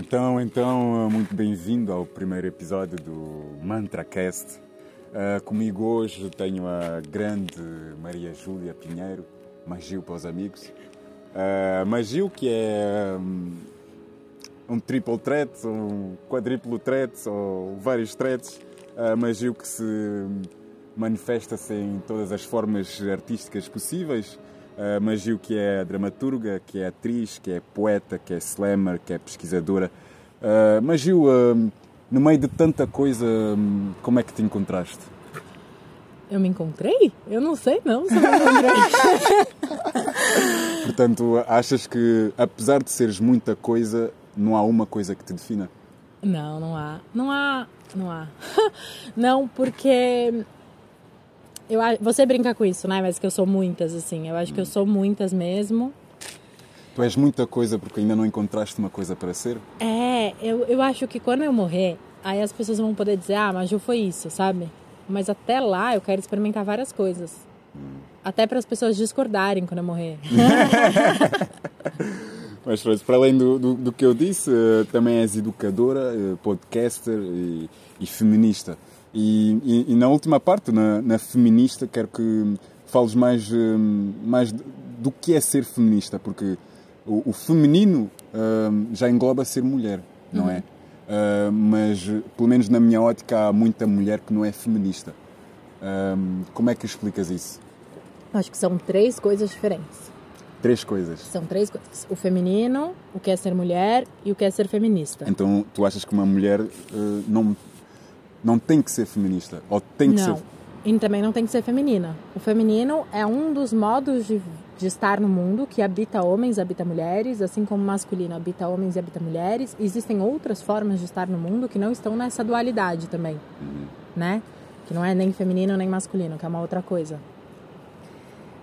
Então, então, muito bem-vindo ao primeiro episódio do MantraCast. Uh, comigo hoje tenho a grande Maria Júlia Pinheiro, Magil para os amigos. Uh, Magil, que é um, um triple threat, um quadriplo threat, ou vários threats. Uh, Magil que se manifesta-se em todas as formas artísticas possíveis. Uh, Magil que é dramaturga, que é atriz, que é poeta, que é slammer, que é pesquisadora. Uh, Magil, uh, no meio de tanta coisa, um, como é que te encontraste? Eu me encontrei? Eu não sei não se eu me encontrei. Portanto, achas que apesar de seres muita coisa, não há uma coisa que te defina? Não, não há. Não há. Não há. não, porque eu, você brinca com isso, né? Mas que eu sou muitas, assim. Eu acho que eu sou muitas mesmo. Tu és muita coisa porque ainda não encontraste uma coisa para ser? É, eu, eu acho que quando eu morrer, aí as pessoas vão poder dizer, ah, mas Ju foi isso, sabe? Mas até lá eu quero experimentar várias coisas. Hum. Até para as pessoas discordarem quando eu morrer. mas para além do, do, do, que eu disse, eh, também és educadora, eh, podcaster e, e feminista. E, e, e, na última parte, na, na, feminista, quero que fales mais, hum, mais do que é ser feminista, porque o, o feminino hum, já engloba ser mulher, não uhum. é? Uh, mas, pelo menos na minha ótica, há muita mulher que não é feminista. Um, como é que explicas isso? Acho que são três coisas diferentes. Três coisas? São três coisas. O feminino, o que é ser mulher e o que é ser feminista. Então, tu achas que uma mulher uh, não não tem que ser feminista. Ou tem que não. ser. E também não tem que ser feminina. O feminino é um dos modos de, de estar no mundo que habita homens, habita mulheres, assim como o masculino habita homens e habita mulheres. Existem outras formas de estar no mundo que não estão nessa dualidade também, uhum. né? Que não é nem feminino nem masculino, que é uma outra coisa.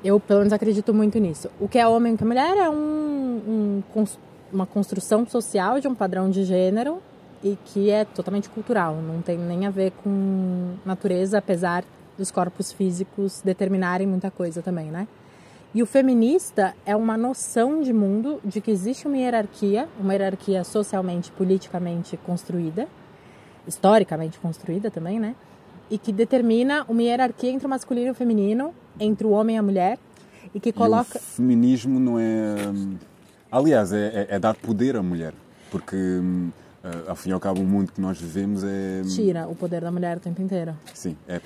Eu, pelo menos, acredito muito nisso. O que é homem e o que é mulher é um, um, uma construção social de um padrão de gênero e que é totalmente cultural, não tem nem a ver com natureza, apesar dos corpos físicos determinarem muita coisa também, né? E o feminista é uma noção de mundo de que existe uma hierarquia, uma hierarquia socialmente, politicamente construída, historicamente construída também, né? E que determina uma hierarquia entre o masculino e o feminino, entre o homem e a mulher, e que coloca. E o feminismo não é. Hum, aliás, é, é, é dar poder à mulher, porque hum, uh, ao fim e ao cabo, o mundo que nós vivemos é. Tira o poder da mulher o tempo inteiro. Sim, é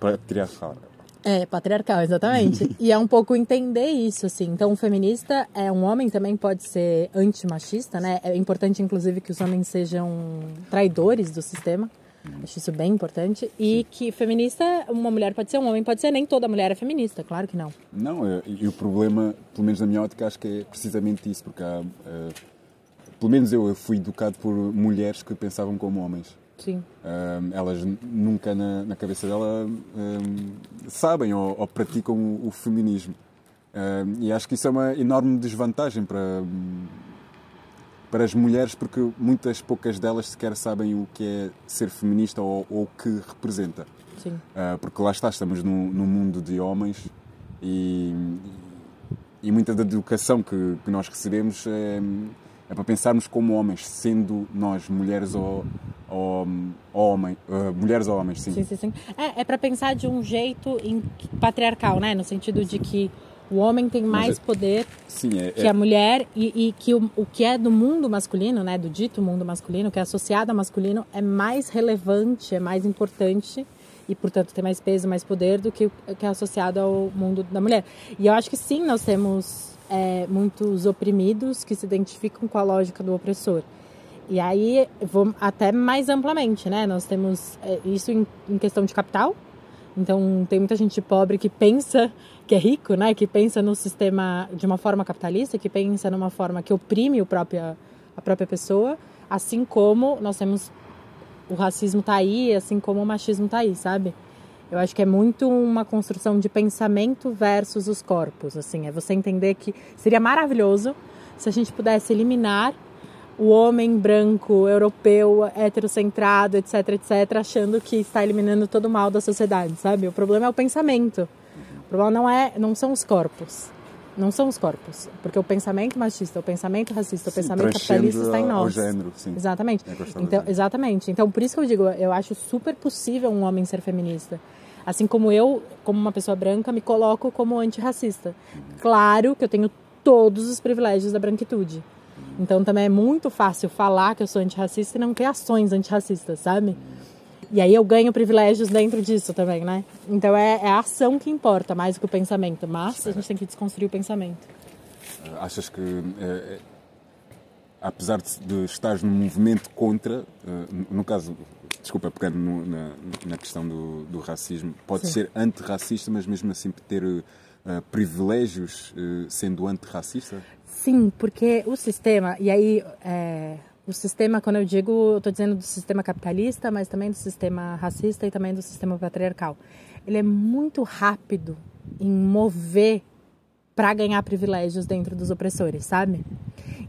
patriarcal. É, patriarcal, exatamente. e é um pouco entender isso, assim. Então, um feminista é um homem também pode ser antimachista, né? É importante, inclusive, que os homens sejam traidores do sistema. Acho isso bem importante. E que feminista, uma mulher pode ser, um homem pode ser, nem toda mulher é feminista, claro que não. Não, e o problema, pelo menos na minha ótica, acho que é precisamente isso, porque há. Uh, pelo menos eu, eu fui educado por mulheres que pensavam como homens. Sim. Um, elas nunca na, na cabeça dela um, sabem ou, ou, praticam o, o feminismo. Um, e acho que isso é uma enorme desvantagem para, para as mulheres, porque muitas poucas delas sequer sabem o que é ser feminista ou, ou o que representa. Sim. Uh, porque lá está, estamos num, num mundo de homens e, e muita da educação que, que nós recebemos é é para pensarmos como homens, sendo nós mulheres ou, ou, ou homem, uh, mulheres ou homens, sim. Sim, sim, sim. É, é para pensar de um jeito patriarcal, né? No sentido de que o homem tem mais é, poder sim, é, que a mulher e, e que o, o, que é do mundo masculino, né? Do dito mundo masculino, que é associado ao masculino, é mais relevante, é mais importante e, portanto, tem mais peso, mais poder do que o que é associado ao mundo da mulher. E eu acho que sim, nós temos é, muitos oprimidos que se identificam com a lógica do opressor. E aí, vou até mais amplamente, né? Nós temos é, isso em, em, questão de capital. Então, tem muita gente pobre que pensa que é rico, né? Que pensa no sistema de uma forma capitalista, que pensa numa forma que oprime o própria, a própria pessoa. Assim como nós temos o racismo tá aí, assim como o machismo tá aí, sabe? Eu acho que é muito uma construção de pensamento versus os corpos, assim, é você entender que seria maravilhoso se a gente pudesse eliminar o homem branco, europeu, heterocentrado, etc, etc, achando que está eliminando todo o mal da sociedade, sabe? O problema é o pensamento. O problema não é, não são os corpos. Não são os corpos. Porque o pensamento machista, o pensamento racista, o Sim, pensamento capitalista está em nós. género, sim. Exatamente. É, Então, exatamente. Então, por isso que eu digo, eu acho super possível um homem ser feminista. Assim como eu, como uma pessoa branca, me coloco como antirracista. Claro que eu tenho todos os privilégios da branquitude. Então também é muito fácil falar que eu sou antirracista e não ter ações antirracistas, sabe? E aí eu ganho privilégios dentro disso também, né? Então é, é a ação que importa mais do que o pensamento. Mas a gente tem que desconstruir o pensamento. Achas que, eh, eh, apesar de, de estares num movimento contra, eh, no caso, desculpa, pegando no- na, na questão do, do racismo, pode Sim. ser antirracista, mas mesmo assim ter eh, privilégios eh, sendo antirracista? Sim, porque o sistema, e aí é, o sistema, quando eu digo, eu estou dizendo do sistema capitalista, mas também do sistema racista e também do sistema patriarcal. Ele é muito rápido em mover para ganhar privilégios dentro dos opressores, sabe?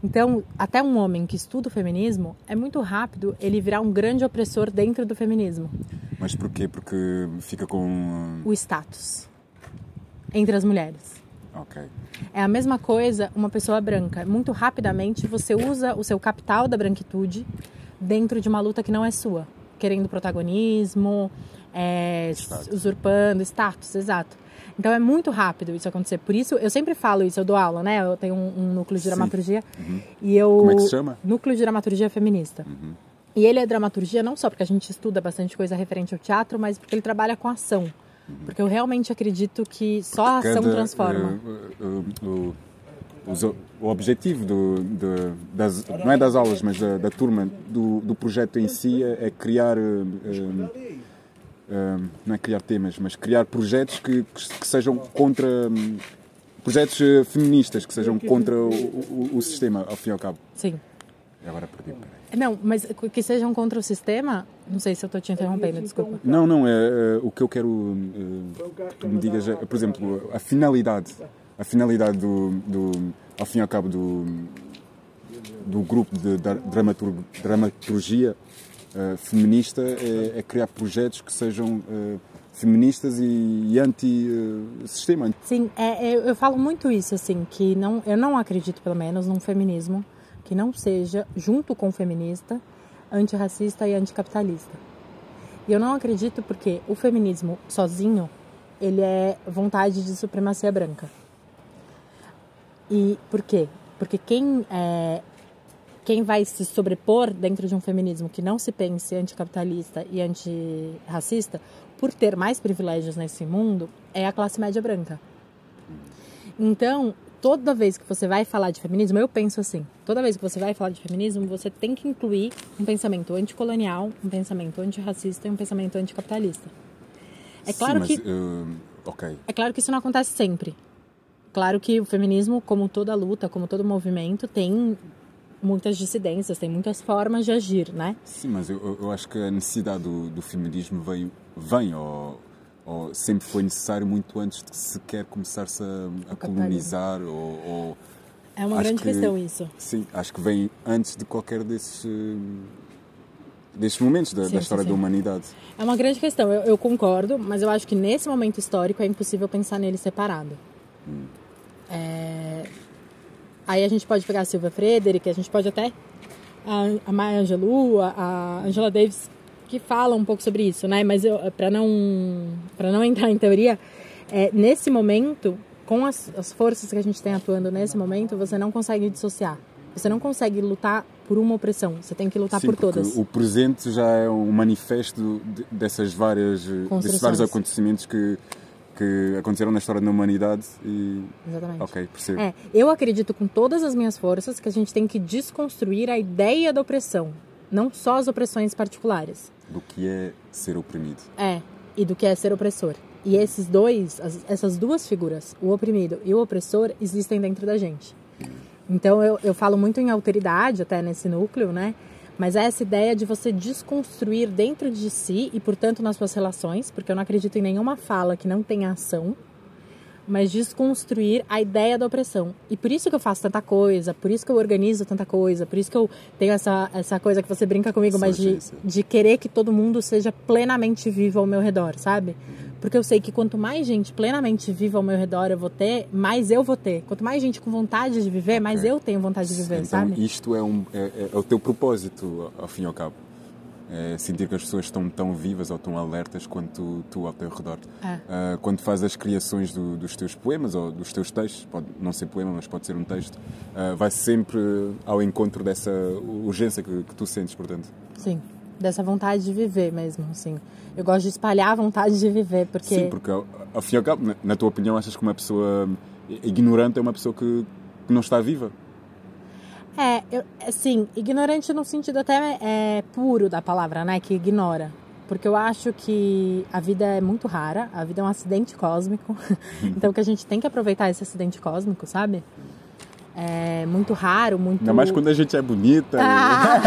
Então, até um homem que estuda o feminismo, é muito rápido ele virar um grande opressor dentro do feminismo. Mas porquê? Porque fica com. O status entre as mulheres. Ok. É a mesma coisa uma pessoa branca. Muito rapidamente você usa o seu capital da branquitude dentro de uma luta que não é sua, querendo protagonismo, é, Status. usurpando status, exato. Então é muito rápido isso acontecer. Por isso eu sempre falo isso, eu dou aula, né? Eu tenho um, um núcleo de dramaturgia e eu Como é que se chama? Núcleo de dramaturgia feminista. E ele é dramaturgia não só porque a gente estuda bastante coisa referente ao teatro, mas porque ele trabalha com ação. Porque eu realmente acredito que só a ação Cada, transforma. eh, eh, o, os- o objetivo do, do- das, não é das aulas, mas da, da turma, do, do projeto em si é, é criar. eh, eh, eh, não é criar temas, mas criar projetos que, que- que sejam contra. hum, projetos eh, feministas que sejam contra o, o- o sistema, ao fim e ao cabo. Sim. Agora perdi, peraí. Não, mas que sejam contra o sistema. Não sei se eu estou te interrompendo, desculpa. Não, não, é, é, o que eu quero que tu me digas é, por exemplo, a finalidade, a finalidade do, do ao fim e ao cabo do, do grupo de dramatur- dramaturgia eh, feminista é, é criar projetos que sejam eh, feministas e, e anti-sistema. Sim, é, é, eu falo muito isso, assim, que não, eu não acredito, pelo menos, num feminismo que não seja, junto com o feminista, antirracista e anticapitalista. E eu não acredito porque o feminismo sozinho, ele é vontade de supremacia branca. E por quê? Porque quem, é, quem vai se sobrepor dentro de um feminismo que não se pense anticapitalista e antirracista, por ter mais privilégios nesse mundo, é a classe média branca. Então, toda vez que você vai falar de feminismo, eu penso assim: toda vez que você vai falar de feminismo, você tem que incluir um pensamento anticolonial, um pensamento antirracista e um pensamento anticapitalista. É claro Sim, que mas, eh, ok, é claro que isso não acontece sempre. Claro que o feminismo, como toda luta, como todo movimento, tem muitas dissidências, tem muitas formas de agir, né? sim, mas eu, eu- acho que a necessidade do, do feminismo veio, vem ou, ou sempre foi necessário muito antes de sequer começar-se a, a colonizar ou- ou É uma Acho grande que- questão isso. Sim, acho que vem antes de qualquer desses, eh, desses momentos da, Sim, da sim, história sim. da humanidade. É uma grande questão, eu, eu concordo, mas eu acho que nesse momento histórico é impossível pensar nele separado. É, Aí a gente pode pegar a Silvia Frederick, a gente pode até a, Maya Angelou, a, Angela Davis, que fala um pouco sobre isso, né? Mas para não para não entrar em teoria, é, nesse momento, com as, as forças que a gente tem atuando nesse momento, você não consegue dissociar. Você não consegue lutar por uma opressão, você tem que lutar Sim, por todas. o presente já é um manifesto de- dessas várias, desses vários acontecimentos que, que aconteceram na história da humanidade e... Exatamente. Ok, percebo. É, eu acredito com todas as minhas forças que a gente tem que desconstruir a ideia da opressão, não só as opressões particulares. Do que é ser oprimido. É, e do que é ser opressor. E esses dois, as- essas duas figuras, o oprimido e o opressor, existem dentro da gente. Então eu, eu falo muito em alteridade até nesse núcleo, né? Mas é essa ideia de você desconstruir dentro de si e, portanto, nas suas relações, porque eu não acredito em nenhuma fala que não tenha ação, mas desconstruir a ideia da opressão. E por isso que eu faço tanta coisa, por isso que eu organizo tanta coisa, por isso que eu tenho essa, essa coisa que você brinca comigo, mas de, de querer que todo mundo seja plenamente vivo ao meu redor, sabe? Porque eu sei que quanto mais gente plenamente viva ao meu redor eu vou ter, mais eu vou ter. Quanto mais gente com vontade de viver, mais okay. eu tenho vontade de viver, então, sabe? Isto é, um, é, é, é o teu propósito, ao fim e ao cabo. É sentir que as pessoas estão tão vivas ou tão alertas quanto tu ao teu redor. Uh, quando fazes as criações do, dos teus poemas ou dos teus textos, pode não ser poema, mas pode ser um texto, uh, vai sempre ao encontro dessa urgência que, que tu sentes, portanto. Sim dessa vontade de viver mesmo, assim. Eu gosto de espalhar a vontade de viver, porque... Sim, porque ao cabo, na tua opinião, achas que uma pessoa ignorante é uma pessoa que, que não está viva? É, eu, assim, ignorante no sentido até é, puro da palavra, né? Que ignora. Porque eu acho que a vida é muito rara, a vida é um acidente cósmico. então que a gente tem que aproveitar esse acidente cósmico, sabe? é muito raro, muito. Ainda mais quando a gente é bonita. Ah.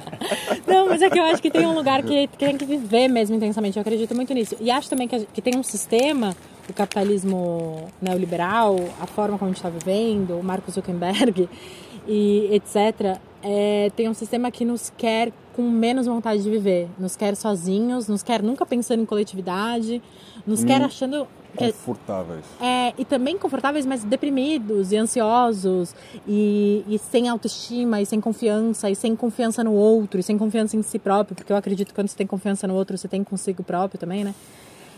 Não, mas é que eu acho que tem um lugar que, que, tem que viver mesmo intensamente. Eu acredito muito nisso. E acho também que, que tem um sistema, o capitalismo neoliberal, a forma como a gente está vivendo, o Marcos Zuckerberg e etc. É, tem um sistema que nos quer com menos vontade de viver, nos quer sozinhos, nos quer nunca pensando em coletividade, nos hum. quer achando confortáveis. É, e também confortáveis, mas deprimidos e ansiosos e, e, sem autoestima e sem confiança e sem confiança no outro e sem confiança em si próprio, porque eu acredito que quando você tem confiança no outro, você tem consigo próprio também, né?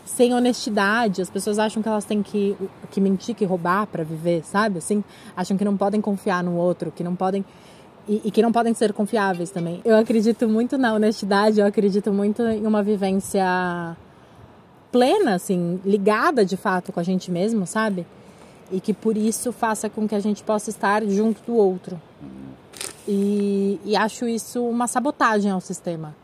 Sem honestidade, as pessoas acham que elas têm que, que mentir, que roubar para viver, sabe? Assim, acham que não podem confiar no outro, que não podem e, e, que não podem ser confiáveis também. Eu acredito muito na honestidade, eu acredito muito em uma vivência plena, assim, ligada de fato com a gente mesmo, sabe? E que por isso faça com que a gente possa estar junto do outro. E, e acho isso uma sabotagem ao sistema.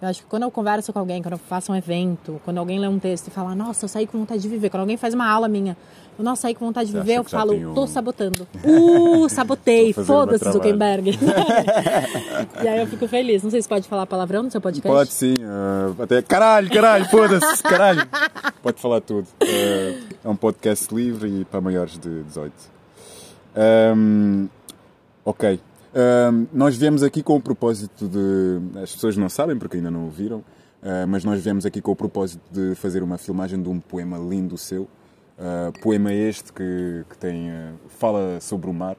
Eu acho que quando eu converso com alguém, quando eu faço um evento, quando alguém lê um texto e fala, nossa, eu saí com vontade de viver, quando alguém faz uma aula minha, eu não saí com vontade de viver, eu falo, um... tô sabotando. Uh, sabotei, foda-se, Zuckerberg. e aí eu fico feliz. Não sei se pode falar palavrão no seu podcast. Pode sim. Uh, até caralho, caralho, foda-se, caralho. Pode falar tudo. Uh, é um podcast livre e para maiores de 18. Um, ok nós viemos aqui com o propósito de. As pessoas não sabem porque ainda não ouviram, uh, mas nós viemos aqui com o propósito de fazer uma filmagem de um poema lindo seu. Uh, poema este que, que tem, uh, fala sobre o mar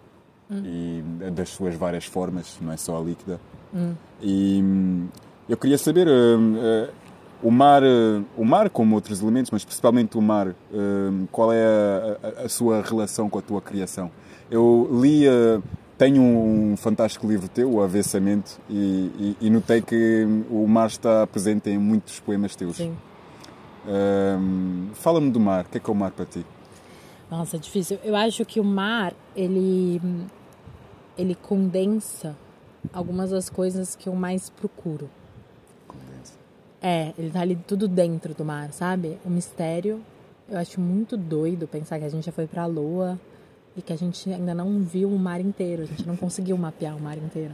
hum. e das suas várias formas, não é só a líquida. Hum. E um, eu queria saber. o mar, o mar como outros elementos, mas principalmente o mar, qual é a, a, a, sua relação com a tua criação? Eu li tenho um fantástico livro teu, O Avessamento, e, e, e, notei que o mar está presente em muitos poemas teus. Sim. Um, Fala-me do mar, o que é que é o mar para ti? Nossa, é difícil. Eu acho que o mar, ele, ele condensa algumas das coisas que eu mais procuro. Condensa. É, ele tá ali tudo dentro do mar, sabe? O mistério. Eu acho muito doido pensar que a gente já foi pra lua, e que a gente ainda não viu o mar inteiro, a gente não conseguiu mapear o mar inteiro.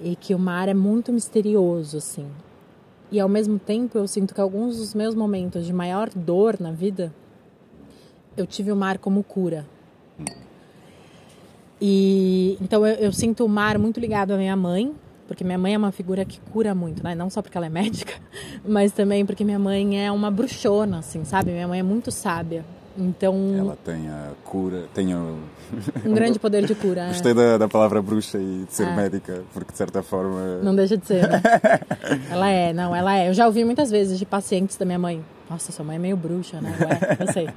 E que o mar é muito misterioso, assim. E ao mesmo tempo eu sinto que alguns dos meus momentos de maior dor na vida, eu tive o mar como cura. E então eu, eu sinto o mar muito ligado à minha mãe, porque minha mãe é uma figura que cura muito, né? Não só porque ela é médica, mas também porque minha mãe é uma bruxona, assim, sabe? Minha mãe é muito sábia. Então. Ela tem a cura, tem o... um grande poder de cura. Gostei é. da, da palavra bruxa e de ser é. médica, porque de certa forma. Não deixa de ser. Né? ela é, não, ela é. Eu já ouvi muitas vezes de pacientes da minha mãe. Nossa, sua mãe é meio bruxa, né? Ué, eu sei.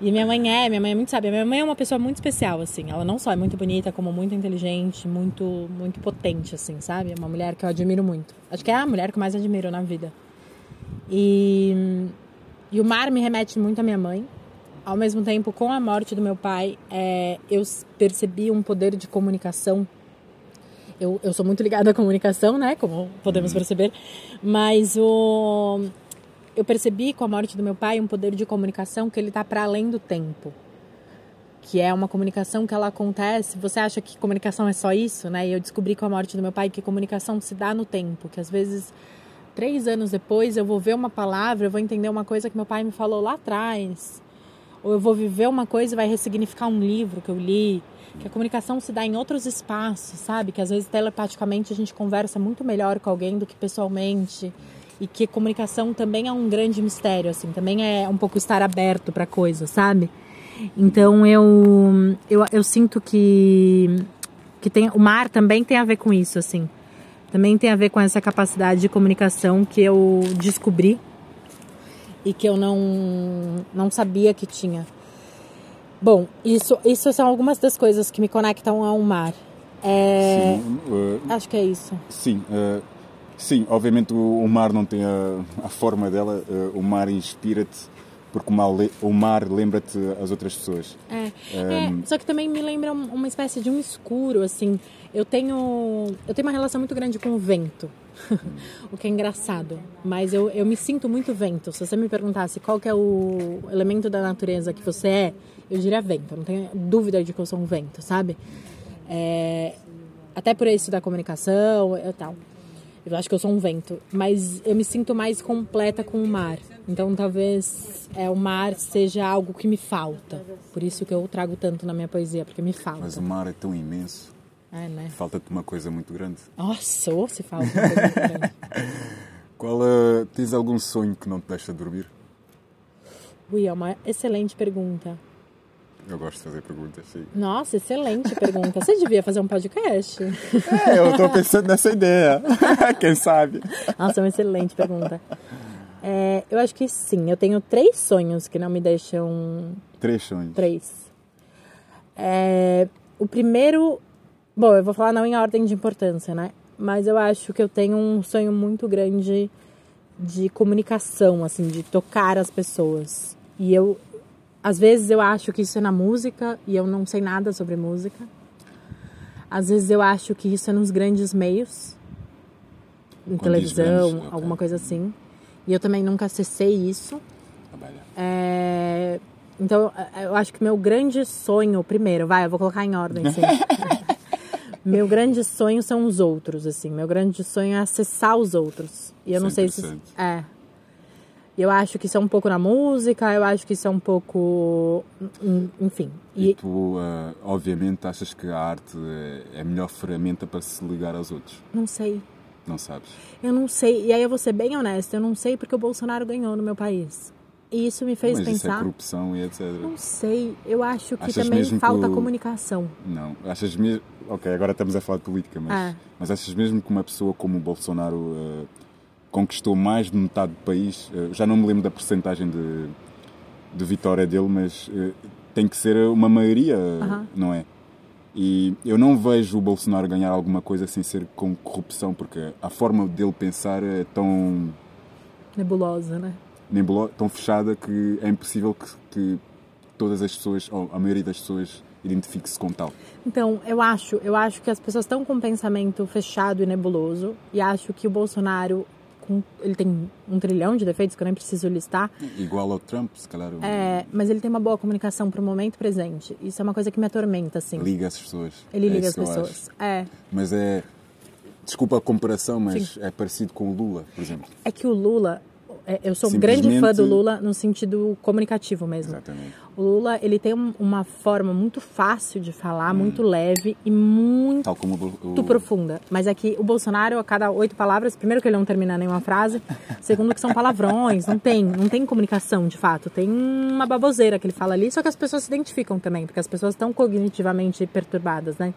E minha mãe é, minha mãe é muito sábia. Minha mãe é uma pessoa muito especial, assim. Ela não só é muito bonita, como muito inteligente, muito, muito potente, assim, sabe? É uma mulher que eu admiro muito. Acho que é a mulher que eu mais admiro na vida. E, e o mar me remete muito à minha mãe ao mesmo tempo, com a morte do meu pai, é, eu percebi um poder de comunicação. Eu, eu sou muito ligada à comunicação, né? Como podemos perceber. Mas o, eu percebi com a morte do meu pai um poder de comunicação que ele está para além do tempo. Que é uma comunicação que ela acontece. Você acha que comunicação é só isso, né? E eu descobri com a morte do meu pai que comunicação se dá no tempo. Que às vezes três anos depois eu vou ver uma palavra, eu vou entender uma coisa que meu pai me falou lá atrás ou eu vou viver uma coisa e vai ressignificar um livro que eu li. Que a comunicação se dá em outros espaços, sabe? Que às vezes telepaticamente a gente conversa muito melhor com alguém do que pessoalmente. e que comunicação também é um grande mistério, assim, também é um pouco estar aberto para coisas, sabe? Então eu, eu, eu sinto que, que tem, o mar também tem a ver com isso, assim. Também tem a ver com essa capacidade de comunicação que eu descobri e que eu não, não sabia que tinha. Bom, isso, isso são algumas das coisas que me conectam ao mar. É, sim, uh, acho que é isso. Sim, uh, sim obviamente o, o, mar não tem a, a forma dela, uh, o mar inspira-te porque o mar, o mar lembra-te as outras pessoas. É. Um, é, só que também me lembra uma espécie de um escuro, assim. Eu tenho, eu tenho uma relação muito grande com o vento. o que é engraçado. Mas eu, eu me sinto muito vento. Se você me perguntasse qual é o elemento da natureza que você é, eu diria vento. Não tenho dúvida de que eu sou um vento, sabe? É, até por isso da comunicação e tal. Eu acho que eu sou um vento. Mas eu me sinto mais completa com o mar. Então talvez é, o mar seja algo que me falta. Por isso que eu trago tanto na minha poesia, porque me falta. Mas o mar é tão imenso é, né? Falta-te uma coisa muito grande. Nossa, ou se falta uma coisa muito grande. Qual, uh, tens algum sonho que não te deixa dormir? Ui, é uma excelente pergunta. Eu gosto de fazer perguntas, sim. Nossa, excelente pergunta. Você devia fazer um podcast. É, eu estou pensando nessa ideia. Quem sabe? Nossa, é uma excelente pergunta. É, eu acho que sim. Eu tenho três sonhos que não me deixam. Três sonhos? Três. É, o primeiro Bom, eu vou falar não em ordem de importância, né? Mas eu acho que eu tenho um sonho muito grande de comunicação, assim, de tocar as pessoas. E eu, às vezes eu acho que isso é na música e eu não sei nada sobre música. Às vezes eu acho que isso é nos grandes meios, em Quando televisão, okay. alguma coisa assim. E eu também nunca acessei isso. É... Então, eu acho que meu grande sonho, primeiro, vai, eu vou colocar em ordem, sim. Meu grande sonho são os outros, assim. Meu grande sonho é acessar os outros. E eu não sei se. É. Eu acho que isso é um pouco na música, eu acho que isso é um pouco. Enfim. E, e tu, uh, obviamente, achas que a arte é a melhor ferramenta para se ligar aos outros? Não sei. Não sabes? Eu não sei. E aí eu vou ser bem honesta, eu não sei porque o Bolsonaro ganhou no meu país. E isso me fez Mas pensar. Isso é corrupção e etc. Não sei. Eu acho que achas também falta que o... comunicação. Não. Achas mesmo. Ok, agora estamos a falar de política, mas, ah. mas achas mesmo que uma pessoa como o Bolsonaro uh, conquistou mais de metade do país? Uh, já não me lembro da porcentagem de, de vitória dele, mas uh, tem que ser uma maioria, -huh. não é? E eu não vejo o Bolsonaro ganhar alguma coisa sem ser com corrupção, porque a forma dele pensar é tão. nebulosa, né? Nebulosa, tão fechada que é impossível que, que todas as pessoas, ou a maioria das pessoas, identifique-se com tal. Então, eu acho, eu acho que as pessoas estão com um pensamento fechado e nebuloso e acho que o Bolsonaro ele tem um trilhão de defeitos que eu nem preciso listar. Igual ao Trump, se calhar. É, mas ele tem uma boa comunicação para o momento presente. Isso é uma coisa que me atormenta, assim. Liga as pessoas. Ele é liga as pessoas. É. Mas é desculpa a comparação, mas Sim. é parecido com o Lula, por exemplo. É que o Lula, eu sou grande fã do Lula no sentido comunicativo mesmo. Exatamente. O Lula, ele tem uma forma muito fácil de falar, hum. muito leve e muito, Tal como o... profunda. Mas é que o Bolsonaro, a cada oito palavras, primeiro que ele não termina nenhuma frase, segundo que são palavrões, não tem, não tem comunicação de fato. Tem uma baboseira que ele fala ali, só que as pessoas se identificam também, porque as pessoas estão cognitivamente perturbadas, né?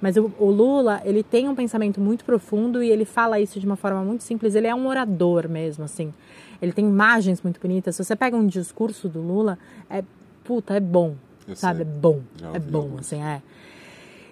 Mas o, o, Lula, ele tem um pensamento muito profundo e ele fala isso de uma forma muito simples. Ele é um orador mesmo, assim. Ele tem imagens muito bonitas. Se você pega um discurso do Lula, é puta, é bom. Eu sabe? Sei. É bom. é bom, alguns. assim, é.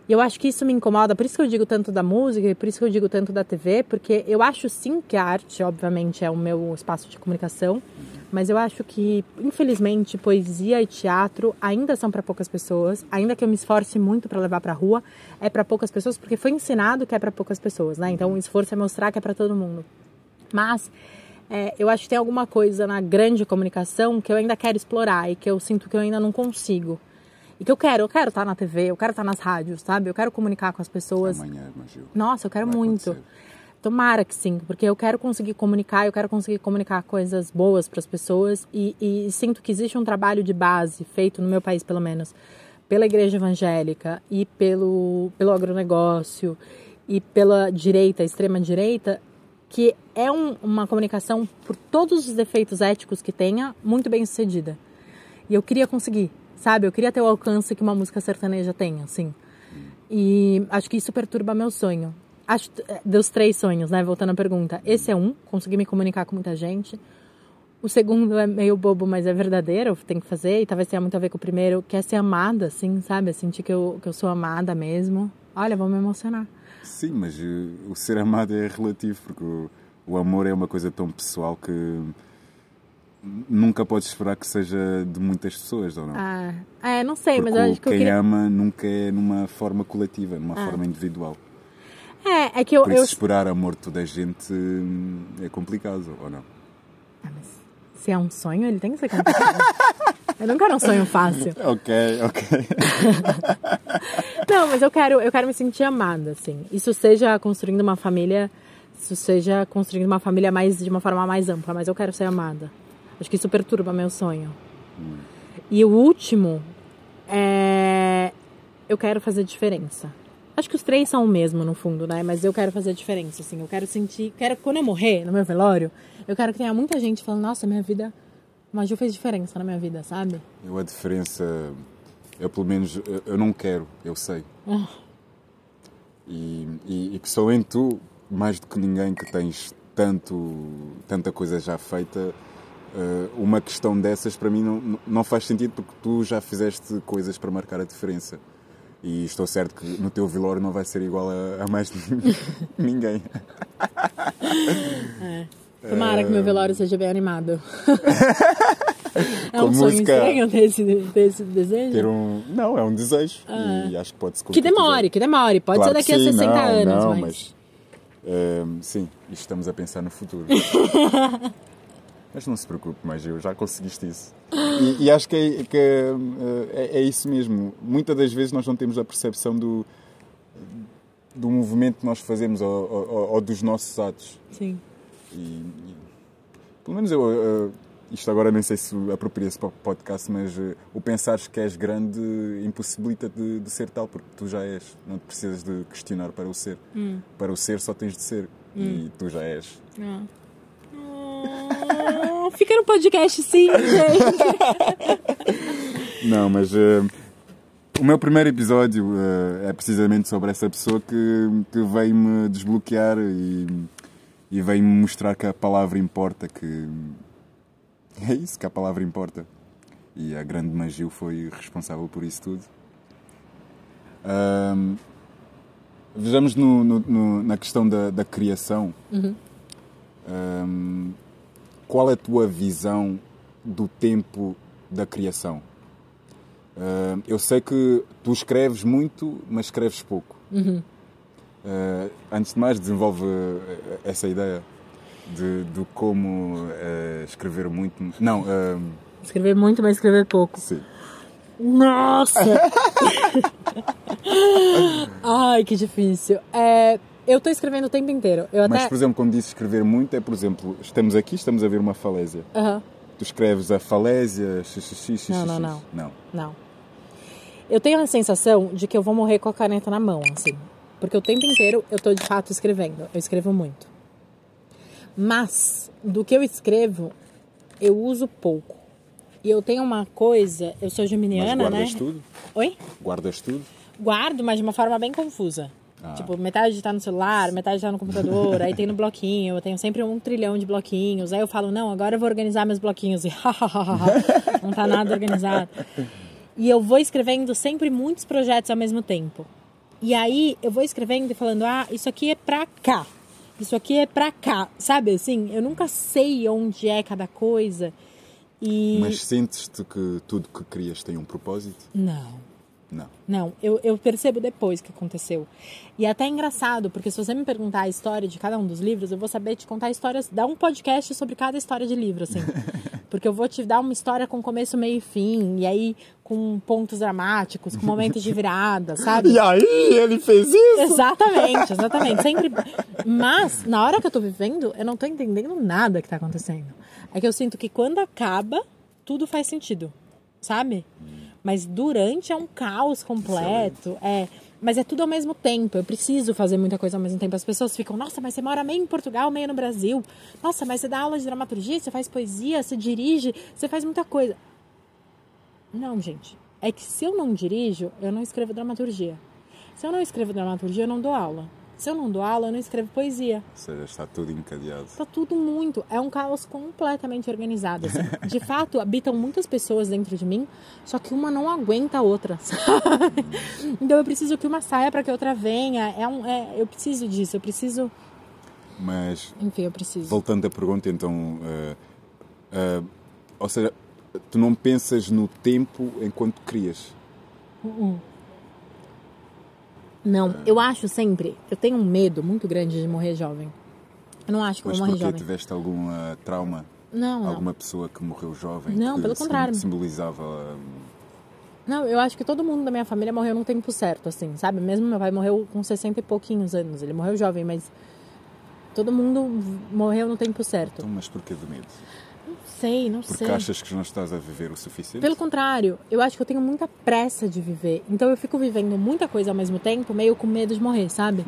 E eu acho que isso me incomoda, por isso que eu digo tanto da música e por isso que eu digo tanto da TV, porque eu acho sim que a arte, obviamente, é o meu espaço de comunicação, mas eu acho que, infelizmente, poesia e teatro ainda são para poucas pessoas, ainda que eu me esforce muito para levar para rua, é para poucas pessoas, porque foi ensinado que é para poucas pessoas, né? Então o esforço é mostrar que é para todo mundo. Mas é, eu acho que tem alguma coisa na grande comunicação que eu ainda quero explorar e que eu sinto que eu ainda não consigo. E que eu quero, eu quero estar na TV, eu quero estar nas rádios, sabe? Eu quero comunicar com as pessoas. Amanhã, imagino. Nossa, eu quero Vai muito. Acontecer. Tomara que sim, porque eu quero conseguir comunicar, eu quero conseguir comunicar coisas boas para as pessoas e, e, sinto que existe um trabalho de base feito no meu país, pelo menos, pela igreja evangélica e pelo, pelo agronegócio e pela direita, extrema direita, que é um, uma comunicação, por todos os defeitos éticos que tenha, muito bem sucedida. E eu queria conseguir, sabe? Eu queria ter o alcance que uma música sertaneja tem, assim. E acho que isso perturba meu sonho. Acho, dos três sonhos, né? Voltando à pergunta. Esse é um, conseguir me comunicar com muita gente. O segundo é meio bobo, mas é verdadeiro, tem que fazer, e talvez tenha muito a ver com o primeiro, que é ser amada, assim, sabe? Sentir que eu, que eu sou amada mesmo. Olha, vou me emocionar. Sim, mas uh, o ser amado é relativo, porque o, o, amor é uma coisa tão pessoal que nunca podes esperar que seja de muitas pessoas, ou não? Ah, é, não sei, porque mas acho que quem queria... ama nunca é numa forma coletiva, numa ah. forma individual. É, é que eu... Por isso, eu... esperar amor de toda a gente hum, é complicado, ou não? Ah, mas se é um sonho, ele tem que ser complicado. eu não quero um sonho fácil. ok, ok. não, mas eu quero, eu quero me sentir amada, assim. Isso seja construindo uma família, isso seja construindo uma família mais de uma forma mais ampla, mas eu quero ser amada. Acho que isso perturba meu sonho. Hum. E o último é eu quero fazer diferença. Acho que os três são o mesmo no fundo, né? Mas eu quero fazer diferença, assim. Eu quero sentir, quero quando eu morrer no meu velório, eu quero que tenha muita gente falando, nossa, minha vida. Mas Ju fez diferença na minha vida, sabe? Eu, a diferença. Eu, pelo menos, eu, eu não quero, eu sei. Ah. E, e, e que tu, mais do que ninguém, que tens tanto, tanta coisa já feita, uma questão dessas para mim não, não faz sentido porque tu já fizeste coisas para marcar a diferença. E estou certo que no teu velório não vai ser igual a, a mais ninguém. É. Tomara é... que meu velório seja bem animado. é um sonho estranho ter esse, ter esse desejo? Ter um... Não, é um desejo. Ah. E acho que pode se Que demore, que demore. Pode claro ser daqui sim, a 60 não, anos. Não, mas... mas uh, sim, estamos a pensar no futuro. mas não se preocupe, mas eu já conseguiste isso. E, e acho que, é, que é, é, é, isso mesmo. Muitas das vezes nós não temos a percepção do, do movimento que nós fazemos ou, ou, ou dos nossos atos. Sim. E, e, pelo menos eu, uh, isto agora nem sei se apropria-se para o podcast, mas uh, o pensares que és grande impossibilita de, de, ser tal, porque tu já és. Não te precisas de questionar para o ser. Hum. Para o ser só tens de ser. Hum. E tu já és. Ah. Oh, fica no podcast sim, gente. Não, mas uh, o meu primeiro episódio é precisamente sobre essa pessoa que, que veio me desbloquear e e veio-me mostrar que a palavra importa, que é isso, que a palavra importa. E a grande Magil foi responsável por isso tudo. Um, vejamos no, no, no, na questão da, da criação. Uhum. Um, qual é a tua visão do tempo da criação? Uh, eu sei que tu escreves muito, mas escreves pouco. Uhum. Uh, antes de mais, desenvolve eh, essa ideia de, de como uh, escrever muito. Não. Escrever muito, mas escrever pouco. Sim. Nossa! Ai, que difícil. É, eu estou escrevendo o tempo inteiro. Eu mas, até... por exemplo, quando disse escrever muito, é, por exemplo, estamos aqui, estamos a ver uma falésia. Uhum. Tu escreves a falésia, xxx, Não, não, não. Não. Não. Eu tenho a sensação de que eu vou morrer com a caneta na mão, assim. Porque o tempo inteiro eu estou de fato escrevendo. Eu escrevo muito. Mas do que eu escrevo, eu uso pouco. E eu tenho uma coisa, eu sou geminiana, mas guardas né? tudo? Oi? Guardas tudo? Guardo, mas de uma forma bem confusa. Ah. Tipo, metade está no celular, metade está no computador, aí tem no bloquinho, eu tenho sempre um trilhão de bloquinhos. Aí eu falo, não, agora eu vou organizar meus bloquinhos. E não tá nada organizado. E eu vou escrevendo sempre muitos projetos ao mesmo tempo. E aí eu vou escrevendo e falando, ah, isso aqui é pra cá. Isso aqui é pra cá. Sabe assim? Eu nunca sei onde é cada coisa. E... Mas sentes-te que tudo que crias tem um propósito? Não. Não. Não, eu, eu percebo depois que aconteceu. E é até engraçado, porque se você me perguntar a história de cada um dos livros, eu vou saber te contar histórias, dar um podcast sobre cada história de livro, assim. Porque eu vou te dar uma história com começo, meio e fim, e aí com pontos dramáticos, com momentos de virada, sabe? E aí ele fez isso? Exatamente, exatamente. Sempre. Mas, na hora que eu tô vivendo, eu não tô entendendo nada que tá acontecendo. É que eu sinto que quando acaba, tudo faz sentido, sabe? Mas durante é um caos completo. É. Mas é tudo ao mesmo tempo. Eu preciso fazer muita coisa ao mesmo tempo. As pessoas ficam, nossa, mas você mora meio em Portugal, meio no Brasil. Nossa, mas você dá aula de dramaturgia, você faz poesia, você dirige, você faz muita coisa. Não, gente. É que se eu não dirijo, eu não escrevo dramaturgia. Se eu não escrevo dramaturgia, eu não dou aula. Se eu não dou aula, eu não escrevo poesia. Ou seja, está tudo encadeado. Está tudo muito. É um caos completamente organizado. Assim. De fato, habitam muitas pessoas dentro de mim, só que uma não aguenta a outra. Sabe? Então eu preciso que uma saia para que a outra venha. É um, é, eu preciso disso. Eu preciso. Mas. Enfim, eu preciso. Voltando à pergunta, então. Uh, uh, ou seja, tu não pensas no tempo enquanto crias? Uh -uh. Não, eu acho sempre. Eu tenho um medo muito grande de morrer jovem. Eu não acho que Mas eu vou morrer jovem. tiveste algum uh, trauma? Não, não. Alguma pessoa que morreu jovem? Não, que pelo sim- contrário. Simbolizava. um, Não, eu acho que todo mundo da minha família morreu no tempo certo, assim, sabe? Mesmo meu pai morreu com 60 e pouquinhos anos. Ele morreu jovem, mas todo mundo morreu no tempo certo. Então, mas porquê do medo? Não sei, não Porque sei. achas que não estás a viver o suficiente? Pelo contrário, eu acho que eu tenho muita pressa de viver. Então eu fico vivendo muita coisa ao mesmo tempo, meio com medo de morrer, sabe?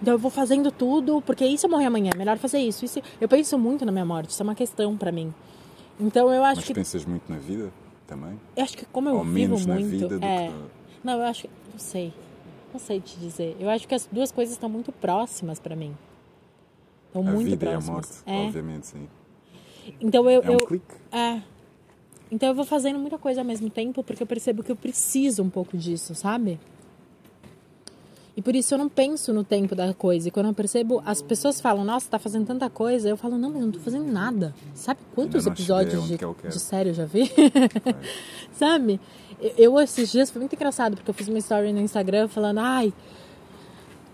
Então eu vou fazendo tudo, porque se eu morrer amanhã? É melhor fazer isso. isso. Eu penso muito na minha morte, isso é uma questão pra mim. Então eu acho Mas que pensas muito na vida também? eu acho que como eu Ou vivo menos na muito, vida do é. que. Não, eu acho que não sei. Não sei te dizer. Eu acho que as duas coisas estão muito próximas pra mim. Estão A muito vida e a próximas. morte, é. obviamente, sim. Então eu, É um eu clique. é. Então eu vou fazendo muita coisa ao mesmo tempo porque eu percebo que eu preciso um pouco disso, sabe? E por isso eu não penso no tempo da coisa. E quando eu percebo, as pessoas falam, nossa, tá fazendo tanta coisa. Eu falo, não, mas eu não tô fazendo nada. Sabe quantos cheguei episódios de, que eu de série eu já vi? Sabe? Eu, eu, esses dias, foi muito engraçado, porque eu fiz uma story no Instagram falando, ai,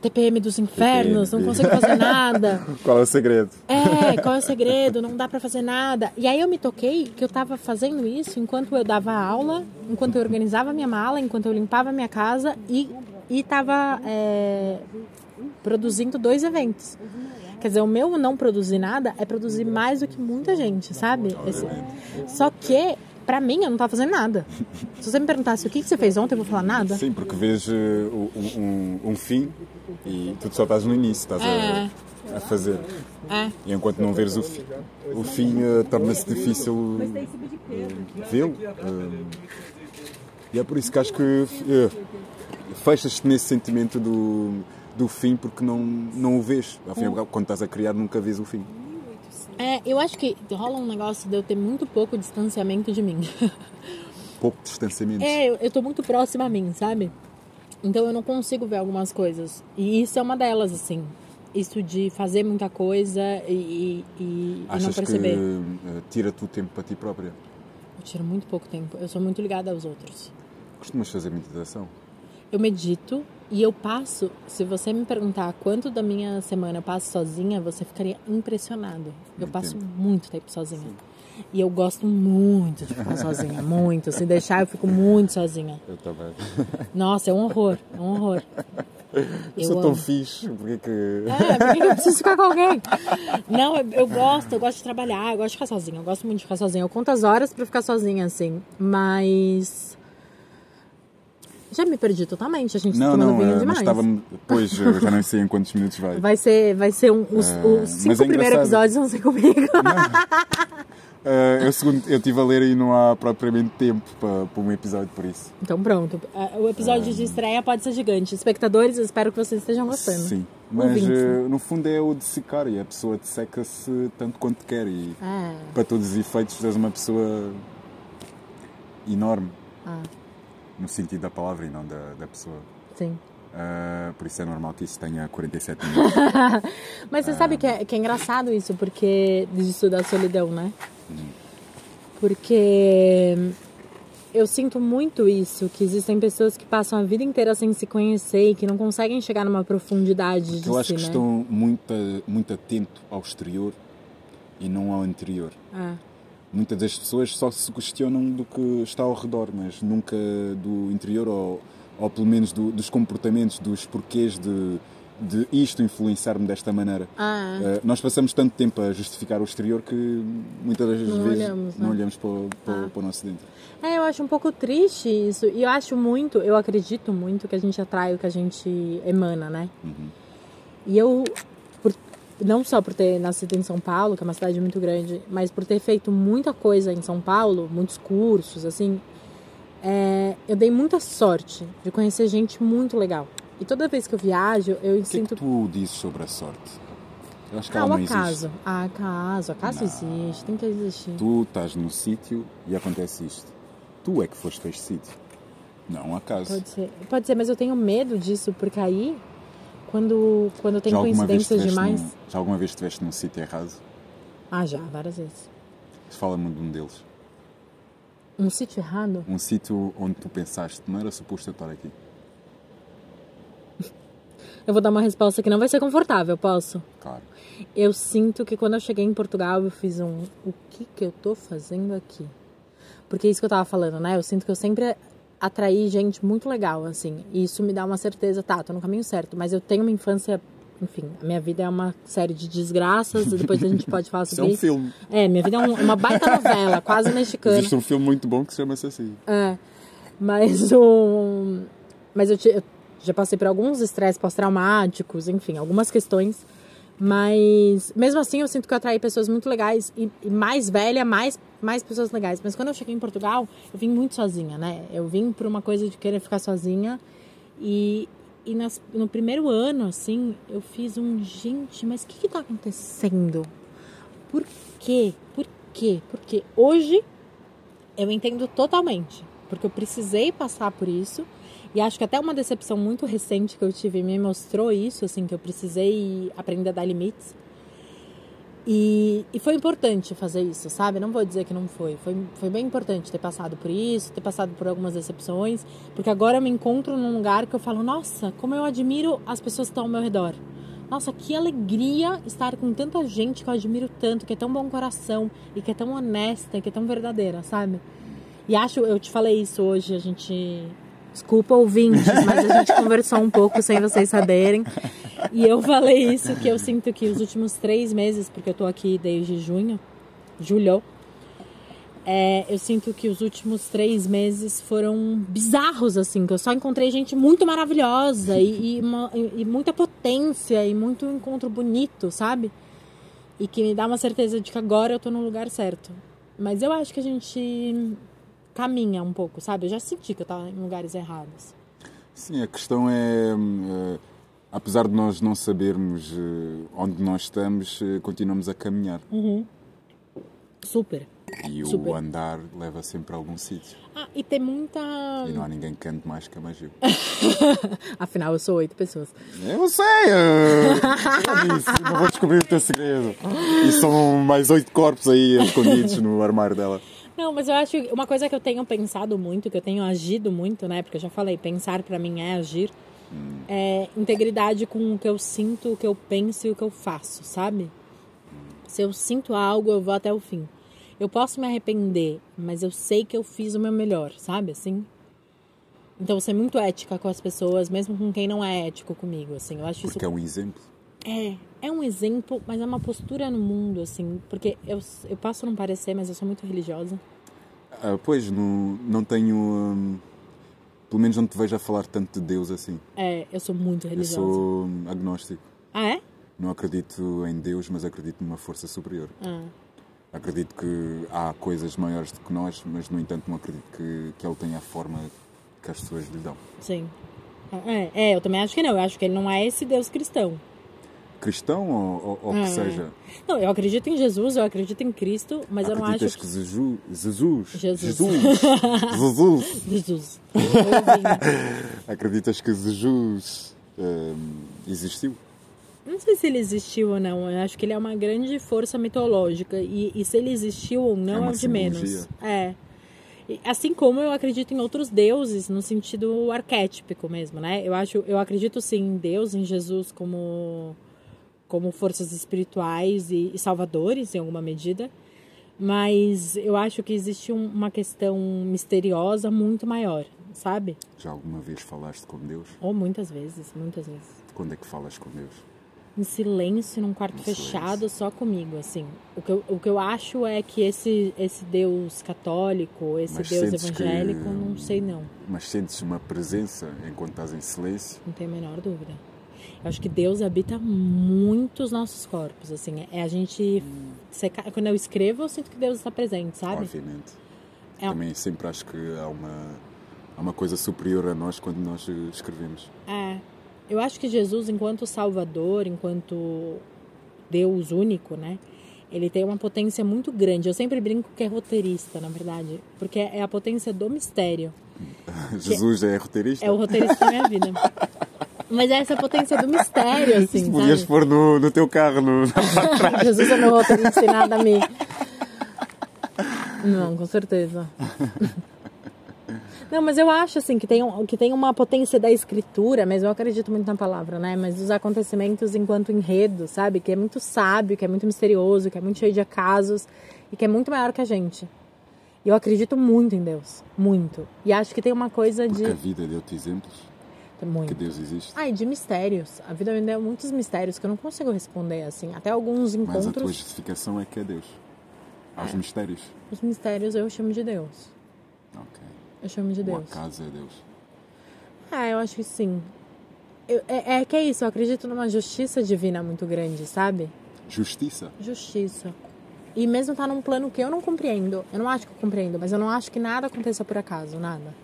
TPM dos infernos, não consigo fazer nada. Qual é o segredo? É, qual é o segredo? Não dá pra fazer nada. E aí eu me toquei que eu tava fazendo isso enquanto eu dava aula, enquanto eu organizava minha mala, enquanto eu limpava minha casa e, e tava é, produzindo dois eventos. Quer dizer, o meu não produzir nada é produzir mais do que muita gente, sabe? Esse- Só que, pra mim, eu não tava fazendo nada. Se você me perguntasse o que que você fez ontem, eu vou falar nada. Sim, porque uh, um, um- um fim e tu só estás no início, estás É. a, a fazer. É. E enquanto não veres o fim, o fim uh, torna-se difícil uh, vê-lo. Uh, e é por isso que acho que uh, fechas-te nesse sentimento do, do fim porque não, não o vês. Ao cabo, quando estás a criar, nunca vês o fim. É, eu acho que rola um negócio de eu ter muito pouco distanciamento de mim. Pouco distanciamento. É, eu, eu tô muito próxima a mim, sabe? Então eu não consigo ver algumas coisas. E isso é uma delas, assim. Isso de fazer muita coisa e, e, e não Achas que perceber. uh, tira-te o tempo para ti própria? Eu tiro muito pouco tempo. Eu sou muito ligada aos outros. Costumas fazer meditação? Eu medito e eu passo. Se você me perguntar quanto da minha semana eu passo sozinha, você ficaria impressionado. Eu passo muito tempo sozinha. E eu gosto muito de ficar sozinha, muito. Se deixar, eu fico muito sozinha. Eu também. Nossa, é um horror, é um horror. Eu sou tão fixe, porque que... É, por que que eu preciso ficar com alguém? Não, eu, eu gosto, eu gosto de trabalhar, eu gosto de ficar sozinha, eu gosto muito de ficar sozinha. Eu conto as horas pra ficar sozinha, assim, mas. Já me perdi totalmente, a gente tá Não, tomando não, vinho eh, demais. Pois, eu já não sei em quantos minutos vai. Vai ser, vai ser um, os, É, os cinco é primeiros episódios vão ser comigo. Eh, eu, segundo, eu estive a ler e não há propriamente tempo para, um episódio por isso. Então pronto, É, o episódio de estreia pode ser gigante. Espectadores, espero que vocês estejam gostando. Sim. Mas né? eh, no fundo é o de secar e a pessoa te seca-se tanto quanto quer. E É. para todos os efeitos és uma pessoa enorme. Ah. No sentido da palavra e não da, da pessoa. Sim. Eh, por isso é normal que isso tenha 47 minutos. Mas você sabe que é, que é engraçado isso, porque disso da solidão, né? Porque eu sinto muito isso, que existem pessoas que passam a vida inteira sem se conhecer e que não conseguem chegar numa profundidade de eu acho si, que né? estão muito, muito atento ao exterior e não ao interior. É. Muitas das pessoas só se questionam do que está ao redor, mas nunca do interior ou, ou pelo menos do- dos comportamentos, dos porquês de, de isto influenciar-me desta maneira. Ah, Uh, nós passamos tanto tempo a justificar o exterior que muitas das Não vezes olhamos, não né? olhamos para, o- para o- para o nosso dentro. É, eu acho um pouco triste isso. E eu acho muito, eu acredito muito que a gente atrai o que a gente emana, né? E eu, não só por ter nascido em São Paulo, que é uma cidade muito grande, mas por ter feito muita coisa em São Paulo, muitos cursos, assim, é, eu dei muita sorte de conhecer gente muito legal. E toda vez que eu viajo, eu O que é que sinto. tu dizes sobre a sorte? Eu acho que Ah, ela não existe. acaso. Ah, acaso. Acaso Não. existe, tem que existir. Tu estás num sítio e acontece isto. Tu é que foste para este sítio. Não, acaso. Pode ser, pode ser, mas eu tenho medo disso, porque aí, quando, quando tem já coincidências demais. num- já alguma vez estiveste num sítio errado? Ah, já, várias vezes. Fala-me de um deles. Um sítio errado? Um sítio onde tu pensaste, não era suposto eu estar aqui. Eu vou dar uma resposta que não vai ser confortável, posso? Claro. Eu sinto que quando eu cheguei em Portugal, eu fiz um. O que que eu tô fazendo aqui? Porque é isso que eu tava falando, né? Eu sinto que eu sempre atraí gente muito legal, assim. E isso me dá uma certeza, tá, tô no caminho certo. Mas eu tenho uma infância. Enfim, a minha vida é uma série de desgraças, depois a gente pode falar Isso é sobre um isso. filme. É, minha vida é um- uma baita novela, quase mexicana. Existe um filme muito bom que se chama-se assim. É, mas o. Mas eu, te- eu já passei por alguns estresses pós-traumáticos, enfim, algumas questões. Mas mesmo assim eu sinto que eu atraí pessoas muito legais e, e mais velha, mais, mais pessoas legais. Mas quando eu cheguei em Portugal, eu vim muito sozinha, né? Eu vim por uma coisa de querer ficar sozinha. E, e nas- no primeiro ano, assim, eu fiz um gente, mas o que, que tá acontecendo? Por quê? Por quê? Porque hoje eu entendo totalmente, porque eu precisei passar por isso e acho que até uma decepção muito recente que eu tive me mostrou isso, assim, que eu precisei aprender a dar limites. E, e foi importante fazer isso, sabe? Não vou dizer que não foi. foi. Foi bem importante ter passado por isso, ter passado por algumas decepções, porque agora eu me encontro num lugar que eu falo, nossa, como eu admiro as pessoas que estão ao meu redor. Nossa, que alegria estar com tanta gente que eu admiro tanto, que é tão bom coração e que é tão honesta, que é tão verdadeira, sabe? E acho, eu te falei isso hoje, a gente. Desculpa, ouvintes, mas a gente conversou um pouco sem vocês saberem. E eu falei isso, que eu sinto que os últimos três meses, porque eu tô aqui desde junho, julho, é, eu sinto que os últimos três meses foram bizarros, assim, que eu só encontrei gente muito maravilhosa e, e, uma- e- e muita potência e muito encontro bonito, sabe? E que me dá uma certeza de que agora eu tô no lugar certo. Mas eu acho que a gente caminha um pouco, sabe? Eu já senti que eu tava em lugares errados. Sim, a questão é. hum, eh, apesar de nós não sabermos eh, onde nós estamos, eh, continuamos a caminhar. Super. E Super. o andar leva sempre a algum sítio. Ah, e tem muita. E não há ninguém que cante mais que a Magil. Afinal, eu sou oito pessoas. Eu sei! eh, eu disse, não vou descobrir o teu segredo. E são mais oito corpos aí escondidos no armário dela. Não, mas eu acho que uma coisa que eu tenho pensado muito, que eu tenho agido muito, né? Porque eu já falei, pensar pra mim é agir. É integridade com o que eu sinto, o que eu penso e o que eu faço, sabe? Se eu sinto algo, eu vou até o fim. Eu posso me arrepender, mas eu sei que eu fiz o meu melhor, sabe? Assim. Então, ser muito ética com as pessoas, mesmo com quem não é ético comigo, assim. Eu acho isso Porque é um exemplo. é, é um exemplo, mas é uma postura no mundo, assim, porque eu, eu posso não parecer, mas eu sou muito religiosa. Ah, pois, não, não tenho. hum, pelo menos não te vejo a falar tanto de Deus assim. É, eu sou muito Eu religiosa. sou hum, agnóstico. Ah, é? Não acredito em Deus, mas acredito numa força superior. Ah, Acredito que há coisas maiores do que nós, mas no entanto não acredito que, que ele tenha a forma que as pessoas lhe dão. sim. É, é, eu também acho que não. Eu acho que ele não é esse Deus cristão. Cristão ou, ou, ou que É. seja, Não, eu acredito em Jesus, eu acredito em Cristo, mas eu não acho acreditas que Jesus, Jesus, Jesus. Jesus, Jesus, Jesus. Eu acreditas que Jesus hum, existiu? Não sei se ele existiu ou não. Eu acho que ele é uma grande força mitológica. E, e se ele existiu ou É não é, o de menos. É. Assim como eu acredito em outros deuses, no sentido arquétipico mesmo, né? Eu acho, eu acredito sim em Deus, em Jesus como, como forças espirituais e, e salvadores, em alguma medida. Mas eu acho que existe um- uma questão misteriosa muito maior. sabe? Já alguma vez falaste com Deus? Ou muitas vezes, muitas vezes. Quando é que falas com Deus? Em silêncio, num quarto Em fechado, só comigo, assim. O que, eu, o que eu acho é que esse, esse Deus católico, esse Mas Deus sentes que- evangélico, não sei não. Mas sentes uma presença enquanto estás em silêncio? Não tenho a menor dúvida. Eu acho que Deus habita muito os nossos corpos, assim. É a gente... seca- Quando eu escrevo, eu sinto que Deus está presente, sabe? Obviamente. É- Também sempre acho que há uma, há uma coisa superior a nós quando nós eh, escrevemos. É. Eu acho que Jesus, enquanto Salvador, enquanto Deus único, né? Ele tem uma potência muito grande. Eu sempre brinco que é roteirista, na verdade. Porque é a potência do mistério. Jesus é roteirista? É o roteirista da minha vida. Mas é essa potência do mistério, assim, Podias sabe? pôr no, no teu carro, no, Jesus é meu roteirista sem nada a mim. Não, com certeza. Não, mas eu acho assim que tem, que tem uma potência da escritura, mas eu acredito muito na palavra, né? Mas dos acontecimentos enquanto enredo, sabe? Que é muito sábio, que é muito misterioso, que é muito cheio de acasos e que é muito maior que a gente. E eu acredito muito em Deus, muito. E acho que tem uma coisa de Porque a vida deu-te exemplos muito. que Deus existe. Ah, e de mistérios. A vida me deu muitos mistérios que eu não consigo responder assim. Até alguns Mas a tua encontros, justificação é que é Deus. Aos mistérios. os mistérios eu chamo de Deus. Ok. Eu chamo de O Deus. acaso é Deus. Ah, eu acho que sim. Eu- é, é que é isso, eu acredito numa justiça divina muito grande, sabe? Justiça. Justiça. E mesmo tá num plano que eu não compreendo. Eu não acho que eu compreendo, mas eu não acho que nada aconteça por acaso, nada.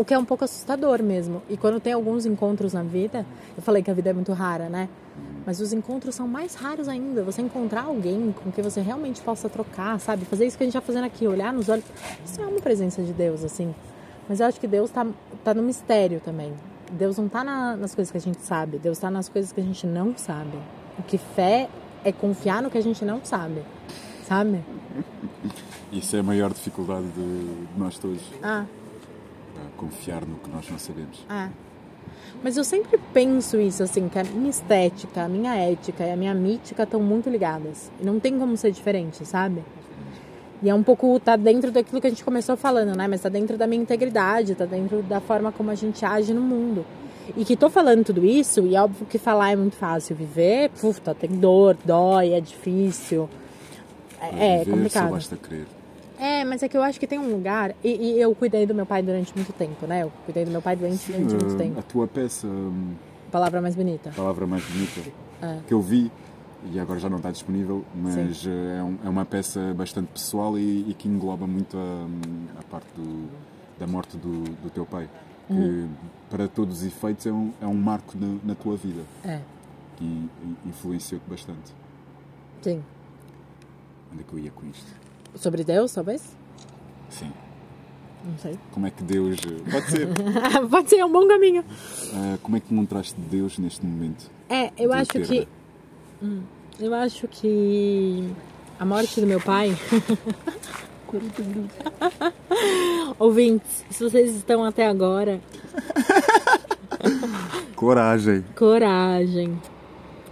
O que é um pouco assustador mesmo. E quando tem alguns encontros na vida, eu falei que a vida é muito rara, né? Mas os encontros são mais raros ainda. Você encontrar alguém com quem você realmente possa trocar, sabe? Fazer isso que a gente tá fazendo aqui, olhar nos olhos. Isso é uma presença de Deus, assim. Mas eu acho que Deus tá, tá no mistério também. Deus não tá na- nas coisas que a gente sabe. Deus tá nas coisas que a gente não sabe. O que fé é confiar no que a gente não sabe. Sabe? Isso é a maior dificuldade de, de nós todos. Ah, Confiar no que nós não sabemos. ah. Mas eu sempre penso isso, assim, que a minha estética, a minha ética e a minha mítica estão muito ligadas. E não tem como ser diferente, sabe? E é um pouco, tá dentro daquilo que a gente começou falando, né? Mas tá dentro da minha integridade, tá dentro da forma como a gente age no mundo. E que tô falando tudo isso, e é óbvio que falar é muito fácil. Viver, puf, tá, tem dor, dói, é difícil. É, é Viver Só complicado. basta crer. É, mas é que eu acho que tem um lugar. E, e eu cuidei do meu pai durante muito tempo, né? Eu cuidei do meu pai doente durante muito Ah, tempo. a tua peça, hum, Palavra mais bonita. palavra mais bonita, É. que eu vi, e agora já não está disponível, mas eh, é, um- é uma peça bastante pessoal e, e que engloba muito a, hum, a parte do- da morte do, do teu pai. Que, Uhum. para todos os efeitos, é um, é um marco na, na tua vida. É, Que in- influenciou-te bastante. sim. Onde é que eu ia com isto? Sobre Deus, talvez? Sim. Não sei. Como é que Deus. Pode ser. Pode ser, é um bom caminho. Ah, como é que encontraste Deus neste momento? É, eu acho que. Hum, eu acho que a morte do meu pai. Ouvintes, se vocês estão até agora, Coragem. coragem.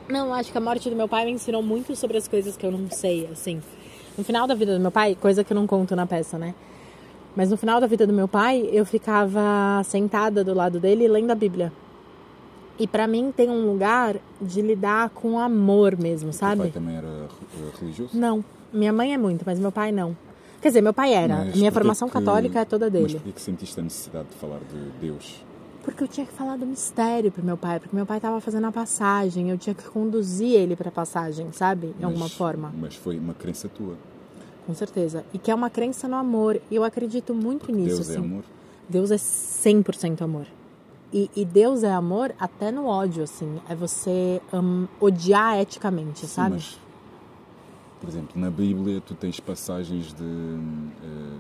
Não, acho que a morte do meu pai me ensinou muito sobre as coisas que eu não sei, assim. No final da vida do meu pai, coisa que eu não conto na peça, né? Mas no final da vida do meu pai, eu ficava sentada do lado dele lendo a Bíblia. E pra mim tem um lugar de lidar com amor mesmo, Teu pai sabe? também era eh, religioso? Não. Minha mãe é muito, mas meu pai não. Quer dizer, meu pai era. Mas minha formação que- católica é toda Mas dele. porquê que sentiste a necessidade de falar de Deus? Porque eu tinha que falar do mistério pro meu pai, porque meu pai tava fazendo a passagem, eu tinha que conduzir ele pra passagem, sabe? De alguma Mas- forma, Mas foi uma crença tua. com certeza. E que é uma crença no amor, e eu acredito muito nisso, Deus é assim. amor. Deus é 100% amor. E, e Deus é amor até no ódio, assim. É você hum, odiar eticamente, Sim, sabe? mas, por exemplo, na Bíblia tu tens passagens de eh,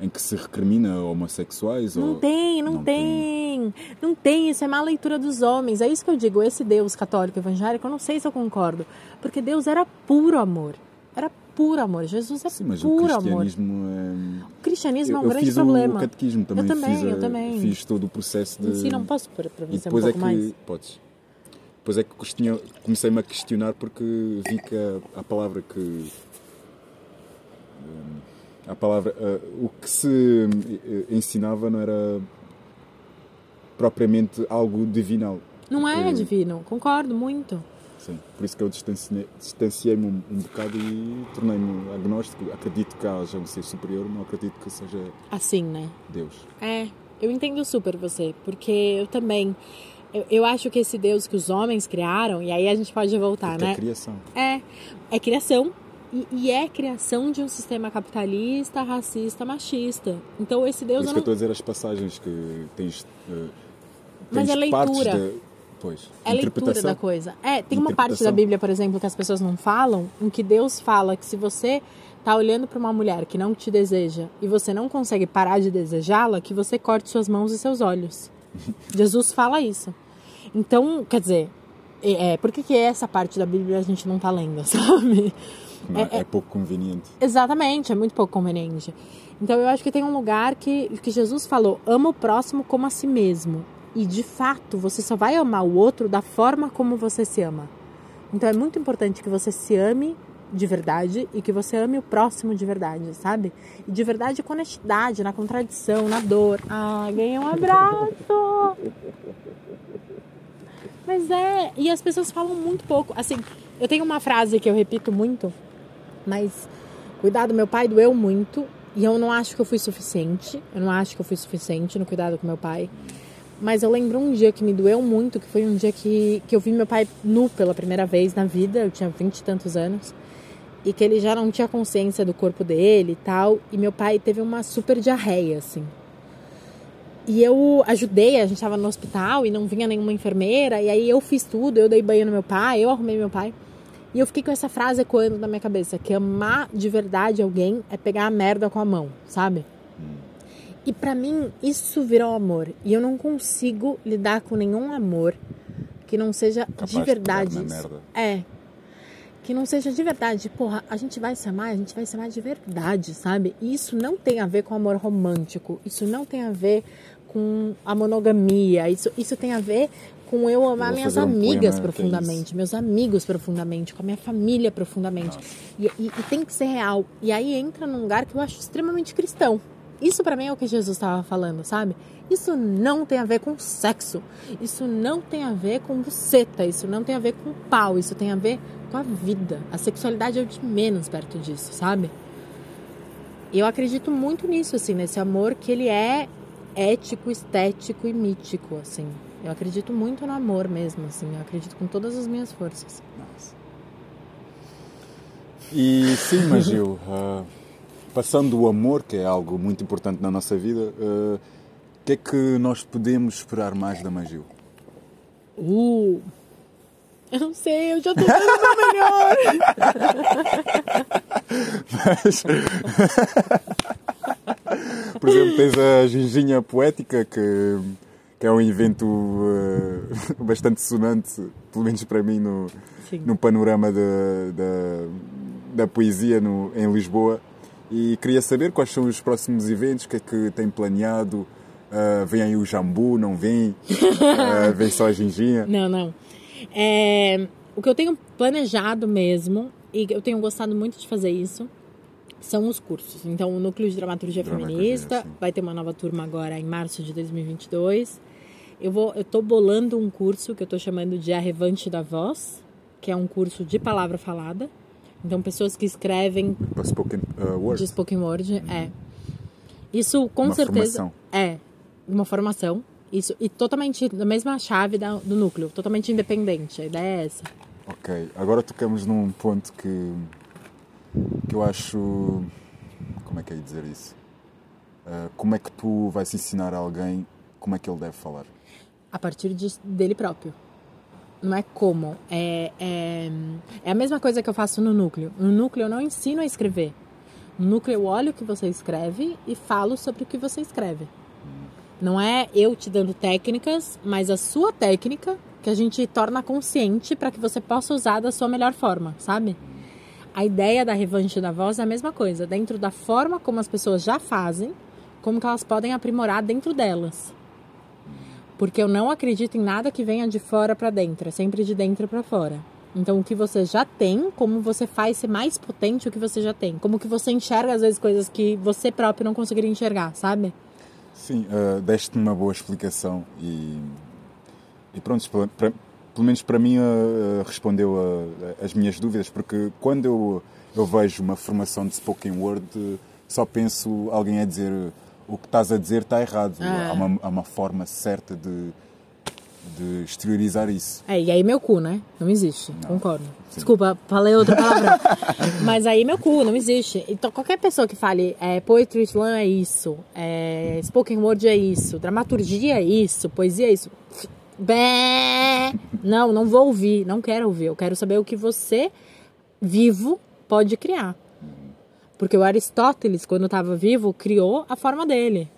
em que se recrimina homossexuais Não ou tem, não, tem. Não tem, isso é má leitura dos homens. É isso que eu digo, esse Deus católico evangélico, eu não sei se eu concordo. Porque Deus era puro amor. Era puro amor. Jesus é Sim, mas o puro amor. cristianismo é... O cristianismo é um eu, eu grande fiz problema. o catequismo também, Eu também, fiz, eu também. fiz todo o processo de Sim, não posso pôr para você um é pouco que mais. podes. Depois é que comecei-me a questionar porque vi que a, a palavra que hum, a palavra, uh, o que se uh, ensinava não era propriamente algo divinal. Não é divino, concordo muito. Sim, por isso que eu distanciei-me um, um bocado e tornei-me agnóstico. Acredito que haja um ser superior, não acredito que seja assim, né? Deus. É, eu entendo super você, porque eu também eu, eu, acho que esse Deus que os homens criaram, e aí a gente pode voltar, porque né? É criação. É, é criação. E, e, é criação de um sistema capitalista, racista, machista. Então esse Deus. Por isso não... que eu estou a dizer as passagens que tens. Uh, Mas é leitura. De, pois, é leitura da coisa. É, tem uma parte da Bíblia, por exemplo, que as pessoas não falam, em que Deus fala que se você tá olhando para uma mulher que não te deseja e você não consegue parar de desejá-la, que você corte suas mãos e seus olhos. Jesus fala isso. Então, quer dizer, é, é, por que, que essa parte da Bíblia a gente não tá lendo, sabe? Não, é, é, pouco conveniente. Exatamente, é muito pouco conveniente. Então eu acho que tem um lugar que, que Jesus falou: ama o próximo como a si mesmo. E de fato, você só vai amar o outro da forma como você se ama. Então é muito importante que você se ame de verdade e que você ame o próximo de verdade, sabe? E de verdade com honestidade, na contradição, na dor. Ai, ganhei um abraço! Mas é, e as pessoas falam muito pouco. Assim, eu tenho uma frase que eu repito muito, mas cuidado, meu pai doeu muito e eu não acho que eu fui suficiente. Eu não acho que eu fui suficiente no cuidado com meu pai. Mas eu lembro um dia que me doeu muito, que foi um dia que, que eu vi meu pai nu pela primeira vez na vida, eu tinha vinte e tantos anos e que ele já não tinha consciência do corpo dele e tal. E meu pai teve uma super diarreia, assim. E eu ajudei, a gente estava no hospital e não vinha nenhuma enfermeira, e aí eu fiz tudo, eu dei banho no meu pai, eu arrumei meu pai. E eu fiquei com essa frase ecoando na minha cabeça, que amar de verdade alguém é pegar a merda com a mão, sabe? E para mim isso virou amor, e eu não consigo lidar com nenhum amor que não seja Capaz de verdade. De. É, que não seja de verdade. Porra, a gente vai se amar, a gente vai se amar de verdade, sabe? E isso não tem a ver com amor romântico, isso não tem a ver com a monogamia, isso, isso tem a ver com eu amar eu minhas amigas um profundamente, é meus amigos profundamente, com a minha família profundamente. E, e, e, tem que ser real. E aí entra num lugar que eu acho extremamente cristão. Isso para mim é o que Jesus estava falando, sabe? Isso não tem a ver com sexo. Isso não tem a ver com buceta. Isso não tem a ver com pau. Isso tem a ver com a vida. A sexualidade é o de menos perto disso, sabe? Eu acredito muito nisso, assim, nesse amor que ele é ético, estético e mítico, assim. Eu acredito muito no amor mesmo, assim. Eu acredito com todas as minhas forças. Nossa. E sim, Magil, uh, passando o amor, que é algo muito importante na nossa vida, uh, o que é que nós podemos esperar mais da Magil? Uh, eu não sei, eu já tô dando o melhor. Mas... Por exemplo, tens a ginginha poética, que, que é um evento uh, bastante sonante, pelo menos para mim, no, no panorama de, de, da poesia no, em Lisboa. E queria saber quais são os próximos eventos, o que é que tem planeado. Uh, vem aí o jambu, não vem? Uh, vem só a ginginha? Não, não. É, o que eu tenho planejado mesmo, e eu tenho gostado muito de fazer isso, são os cursos. Então, o Núcleo de Dramaturgia, Dramaturgia Feminista sim. vai ter uma nova turma agora em março de 2022. Eu vou, eu tô bolando um curso que eu tô chamando de A Revante da Voz, que é um curso de palavra falada. Então, pessoas que escrevem spoken, uh, word. de spoken word, uhum. é. Isso com uma certeza formação. é uma formação. Isso e totalmente da mesma chave da, do núcleo, totalmente independente. A ideia é essa. Ok, agora tocamos num ponto que que eu acho. Como é que é dizer isso? Uh, como é que tu vais ensinar a alguém como é que ele deve falar? A partir de, dele próprio. Não é como. É, é, é a mesma coisa que eu faço no núcleo. No núcleo eu não ensino a escrever. No núcleo eu olho o que você escreve e falo sobre o que você escreve. Não é eu te dando técnicas, mas a sua técnica que a gente torna consciente para que você possa usar da sua melhor forma, sabe? A ideia da revanche da voz é a mesma coisa, dentro da forma como as pessoas já fazem, como que elas podem aprimorar dentro delas. Porque eu não acredito em nada que venha de fora para dentro, é sempre de dentro para fora. Então, o que você já tem, como você faz ser mais potente o que você já tem. Como que você enxerga, às vezes, coisas que você próprio não conseguiria enxergar, sabe? Sim, uh, deste-me uma boa explicação e, e pronto, pelo menos para mim uh, respondeu as minhas dúvidas, porque quando eu, eu vejo uma formação de spoken word, só penso alguém a dizer o que estás a dizer está errado. Ah. Há, uma, há uma forma certa de, de exteriorizar isso. É, e aí meu cu, né? Não existe, não. concordo. Sim. Desculpa, falei outra palavra. Mas aí meu cu, não existe. Então qualquer pessoa que fale é, poetry slam é isso, é, spoken word é isso, dramaturgia é isso, poesia é isso. Bé! Não, não vou ouvir, não quero ouvir. Eu quero saber o que você, vivo, pode criar. Porque o Aristóteles, quando estava vivo, criou a forma dele.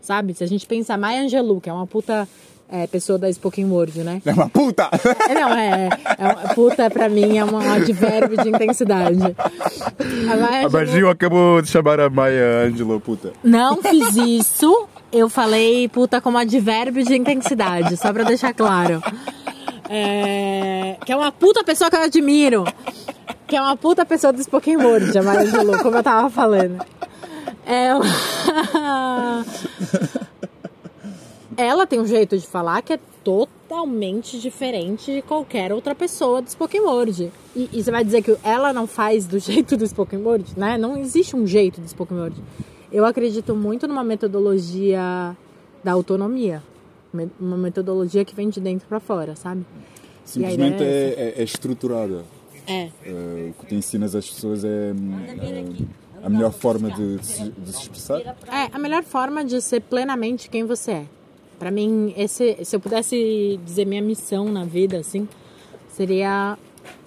Sabe? Se a gente pensar Maya Angelou, que é uma puta é, pessoa da Spoken Word, né? É uma puta! É, não, é. é uma, puta, pra mim, é um advérbio de intensidade. A, Maya a Magil acabou de chamar a Maya Angelou puta. Não fiz isso. Eu falei puta como advérbio de intensidade, só pra deixar claro. É, que é uma puta pessoa que eu admiro. Que é uma puta pessoa do Spoken Word, a Angelou, como eu tava falando. É ela tem um jeito de falar que é totalmente diferente de qualquer outra pessoa do Spoken Word. E, e, você vai dizer que ela não faz do jeito do Spoken Word, né? Não existe um jeito do Spoken Word. Eu acredito muito numa metodologia da autonomia. Uma metodologia que vem de dentro para fora, sabe? Simplesmente é, é, é, estruturada. É. é. O que tu ensinas às pessoas é, é a melhor forma de, de, de se expressar? É, a melhor forma de ser plenamente quem você é. Para mim, esse, se eu pudesse dizer minha missão na vida, assim, seria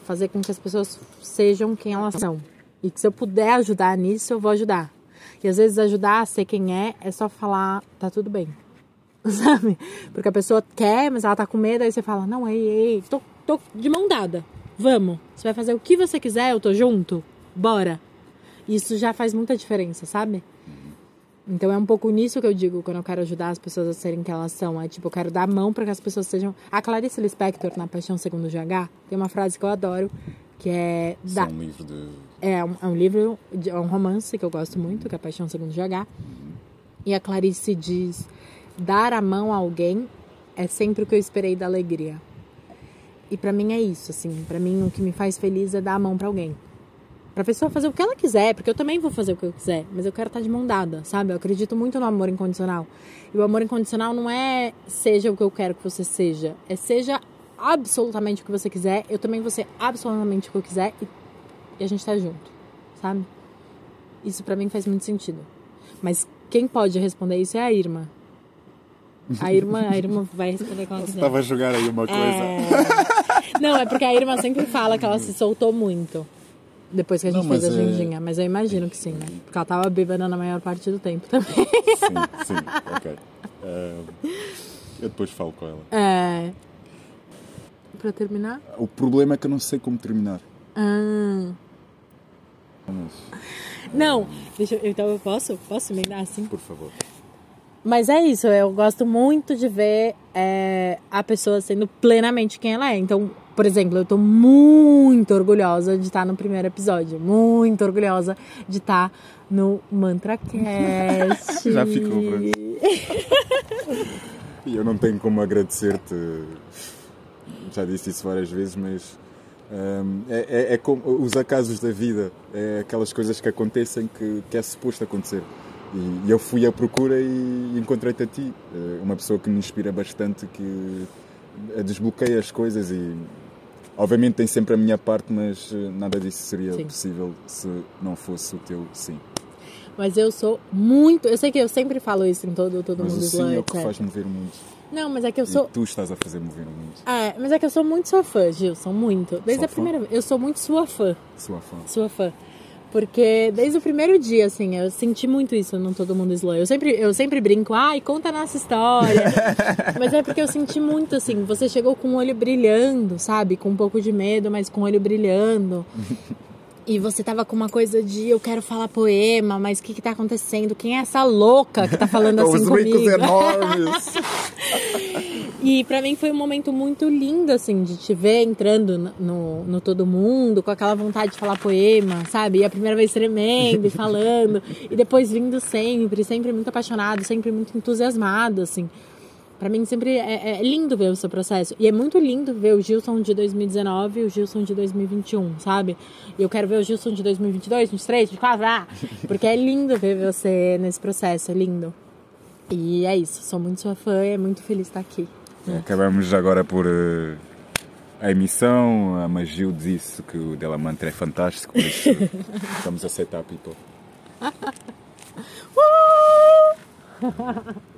fazer com que as pessoas sejam quem elas são. E que se eu puder ajudar nisso, eu vou ajudar. E às vezes ajudar a ser quem é é só falar, tá tudo bem. Sabe? Porque a pessoa quer, mas ela tá com medo, aí você fala, não, ei, ei, tô, tô de mão dada. Vamos. Você vai fazer o que você quiser, eu tô junto. Bora. Isso já faz muita diferença, sabe? Então é um pouco nisso que eu digo quando eu quero ajudar as pessoas a serem quem elas são. É tipo, eu quero dar a mão para que as pessoas sejam. A Clarice Lispector, na Paixão Segundo GH, tem uma frase que eu adoro, que é. Da... É um livro de. É um, é um livro, de, é um romance que eu gosto muito, que é Paixão Segundo GH. Uhum. E a Clarice diz: dar a mão a alguém é sempre o que eu esperei da alegria. E para mim é isso, assim. Para mim o que me faz feliz é dar a mão para alguém. Pra pessoa fazer o que ela quiser, porque eu também vou fazer o que eu quiser, mas eu quero estar de mão dada, sabe? Eu acredito muito no amor incondicional. E o amor incondicional não é seja o que eu quero que você seja, é seja absolutamente o que você quiser, eu também vou ser absolutamente o que eu quiser e, e a gente tá junto, sabe? Isso para mim faz muito sentido. Mas quem pode responder isso é a Irma. A Irma, a Irma vai responder com quiser. Tava a jogar aí uma coisa. É... Não, é porque a Irma sempre fala que ela se soltou muito. Depois que a gente não, fez a é... gendinha, mas eu imagino que sim, né? Porque ela tava bêbada na maior parte do tempo também. Sim, sim, ok. Uh, eu depois falo com ela. É. Pra terminar? O problema é que eu não sei como terminar. Ah. Não, deixa eu, então eu posso? Posso me dar assim? Por favor. Mas é isso, eu gosto muito de ver é, a pessoa sendo plenamente quem ela é. Então, por exemplo, eu tô muito orgulhosa de estar no primeiro episódio. Muito orgulhosa de estar no MantraCast. Já ficou E eu não tenho como agradecer-te. Já disse isso várias vezes, mas um, é, é, é, como os acasos da vida. É aquelas coisas que acontecem que, que é suposto acontecer. E, e eu fui à procura e encontrei-te a ti. Eh, uma pessoa que me inspira bastante, que desbloqueia as coisas e Obviamente tem sempre a minha parte, mas eh, nada disso seria sim. possível se não fosse o teu sim. Mas eu sou muito. Eu sei que eu sempre falo isso em todo, todo mas mundo. O sim é o que faz mover o mundo. Não, mas é que eu sou. E tu estás a fazer mover o mundo. É, mas é que eu sou muito sua fã, Gilson, muito. Desde sua a fã? primeira vez. Eu sou muito sua fã. Sua fã. Sua fã. Porque desde o primeiro dia, assim, eu senti muito isso no Todo Mundo Slow. Eu sempre, eu sempre brinco, ai, conta a nossa história. mas é porque eu senti muito, assim, você chegou com o olho brilhando, sabe? Com um pouco de medo, mas com o olho brilhando. E você tava com uma coisa de eu quero falar poema, mas o que que tá acontecendo? Quem é essa louca que tá falando assim Os comigo? Os enormes. E para mim foi um momento muito lindo, assim, de te ver entrando no, no Todo Mundo, com aquela vontade de falar poema, sabe? E a primeira vez tremendo e falando, e depois vindo sempre, sempre muito apaixonado, sempre muito entusiasmado, assim. Para mim sempre é, é, lindo ver o seu processo. E é muito lindo ver o Gilson de 2019 e o Gilson de 2021, sabe? E eu quero ver o Gilson de 2022, 2023, 2024, ah, porque é lindo ver você nesse processo, é lindo. E é isso, sou muito sua fã e é muito feliz de estar aqui. Acabamos agora por uh, a emissão. A Magil disse que o Della Mantra é fantástico, por isso vamos aceitar, people. uh!